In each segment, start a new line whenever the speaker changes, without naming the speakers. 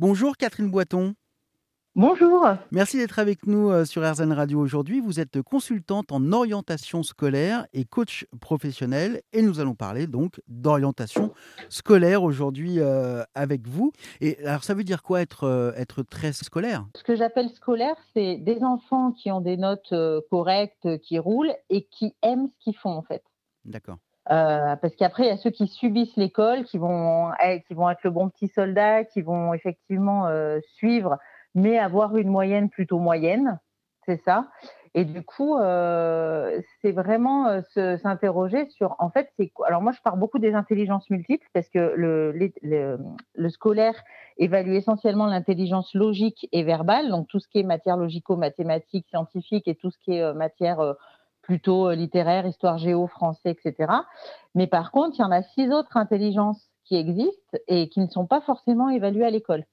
Bonjour Catherine Boiton.
Bonjour.
Merci d'être avec nous euh, sur RZN Radio aujourd'hui. Vous êtes consultante en orientation scolaire et coach professionnel et nous allons parler donc d'orientation scolaire aujourd'hui euh, avec vous. Et alors ça veut dire quoi être, euh, être très scolaire?
Ce que j'appelle scolaire, c'est des enfants qui ont des notes correctes, qui roulent et qui aiment ce qu'ils font en fait.
D'accord.
Parce qu'après, il y a ceux qui subissent l'école, qui vont, être, qui vont être le bon petit soldat, qui vont effectivement suivre mais avoir une moyenne plutôt moyenne, c'est ça. Et du coup, euh, c'est vraiment euh, s'interroger sur, en fait, c'est alors moi je parle beaucoup des intelligences multiples parce que le, scolaire évalue essentiellement l'intelligence logique et verbale, donc tout ce qui est matière logico-mathématique, scientifique et tout ce qui est euh, matière euh, plutôt littéraire, histoire géo, français, etc. Mais par contre, il y en a six autres intelligences qui existent et qui ne sont pas forcément évaluées à l'école.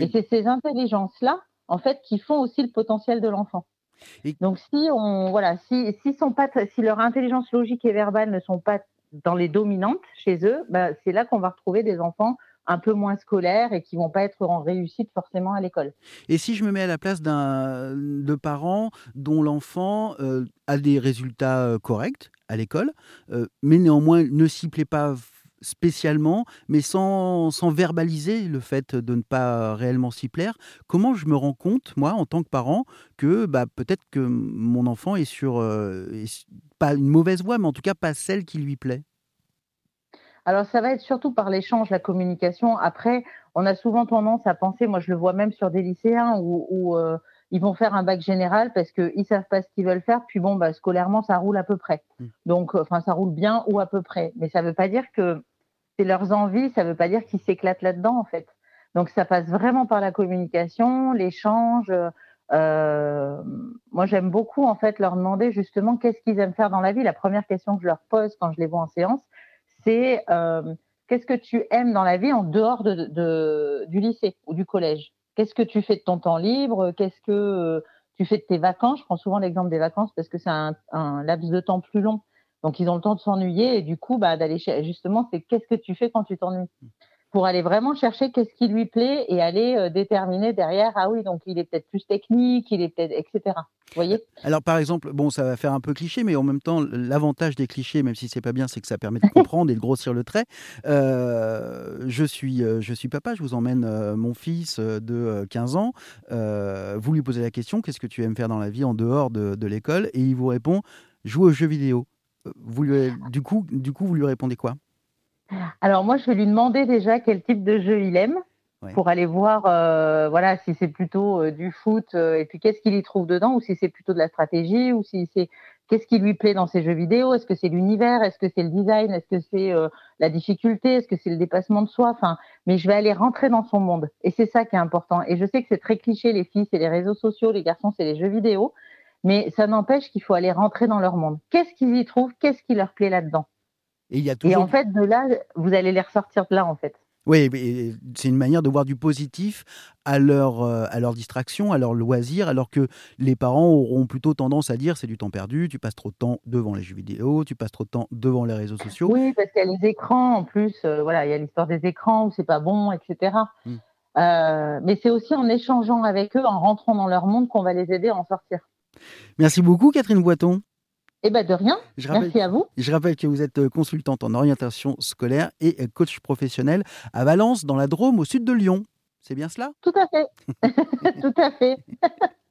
Et c'est ces intelligences-là, en fait, qui font aussi le potentiel de l'enfant. Donc, si on, voilà, si, si, sont pas, si leur intelligence logique et verbale ne sont pas dans les dominantes chez eux, bah, c'est là qu'on va retrouver des enfants un peu moins scolaires et qui vont pas être en réussite forcément à l'école.
Et si je me mets à la place d'un de parents dont l'enfant euh, a des résultats euh, corrects à l'école, euh, mais néanmoins ne s'y plaît pas spécialement, mais sans, sans, verbaliser le fait de ne pas réellement s'y plaire. Comment je me rends compte, moi, en tant que parent, que bah, peut-être que mon enfant est sur, pas une mauvaise voie, mais en tout cas pas celle qui lui plaît?
Alors, ça va être surtout par l'échange, la communication. Après, on a souvent tendance à penser, moi je le vois même sur des lycéens où, euh, ils vont faire un bac général parce qu'ils savent pas ce qu'ils veulent faire. Puis bon, bah, scolairement, ça roule à peu près. Mmh. Donc, euh, enfin, ça roule bien ou à peu près. Mais ça veut pas dire que c'est leurs envies. Ça veut pas dire qu'ils s'éclatent là-dedans, en fait. Donc, ça passe vraiment par la communication, l'échange. Euh, moi, j'aime beaucoup, en fait, leur demander justement qu'est-ce qu'ils aiment faire dans la vie. La première question que je leur pose quand je les vois en séance, c'est euh, qu'est-ce que tu aimes dans la vie en dehors de, de, du lycée ou du collège? Qu'est-ce que tu fais de ton temps libre? Qu'est-ce que euh, tu fais de tes vacances? Je prends souvent l'exemple des vacances parce que c'est un, laps de temps plus long. Donc, ils ont le temps de s'ennuyer et du coup, bah, d'aller justement, c'est qu'est-ce que tu fais quand tu t'ennuies? Pour aller vraiment chercher qu'est-ce qui lui plaît et aller euh, déterminer derrière, ah oui, donc il est peut-être plus technique, il est peut-être, etc. Vous voyez?
Alors, par exemple, bon, ça va faire un peu cliché, mais en même temps, l'avantage des clichés, même si c'est pas bien, c'est que ça permet de comprendre et de grossir le trait. Euh, je, suis, euh, je suis papa, je vous emmène mon fils de 15 ans. vous lui posez la question, qu'est-ce que tu aimes faire dans la vie en dehors de, de l'école? Et il vous répond, jouer aux jeux vidéo. Vous lui, du, coup, du coup, vous lui répondez quoi?
Alors moi, je vais lui demander déjà quel type de jeu il aime pour aller voir, euh, voilà, si c'est plutôt euh, du foot euh, et puis qu'est-ce qu'il y trouve dedans, ou si c'est plutôt de la stratégie, ou si c'est qu'est-ce qui lui plaît dans ces jeux vidéo. Est-ce que c'est l'univers, est-ce que c'est le design, est-ce que c'est la difficulté, est-ce que c'est le dépassement de soi. Enfin, mais je vais aller rentrer dans son monde et c'est ça qui est important. Et je sais que c'est très cliché, les filles c'est les réseaux sociaux, les garçons c'est les jeux vidéo, mais ça n'empêche qu'il faut aller rentrer dans leur monde. Qu'est-ce qu'ils y trouvent, qu'est-ce qui leur plaît là-dedans? Et, en fait, de là, vous allez les ressortir de là, en fait.
Oui, c'est une manière de voir du positif à leur, euh, à leur distraction, à leur loisir, alors que les parents auront plutôt tendance à dire c'est du temps perdu, tu passes trop de temps devant les jeux vidéo, tu passes trop de temps devant les réseaux sociaux.
Oui, parce qu'il y a les écrans en plus, euh, voilà, il y a l'histoire des écrans où c'est pas bon, etc. Euh, mais c'est aussi en échangeant avec eux, en rentrant dans leur monde, qu'on va les aider à en sortir.
Merci beaucoup, Catherine Boiton.
Eh bien, de rien. Merci à vous.
Je rappelle que vous êtes euh, consultante en orientation scolaire et euh, coach professionnel à Valence, dans la Drôme, au sud de Lyon. C'est bien cela?
Tout à fait. Tout à fait.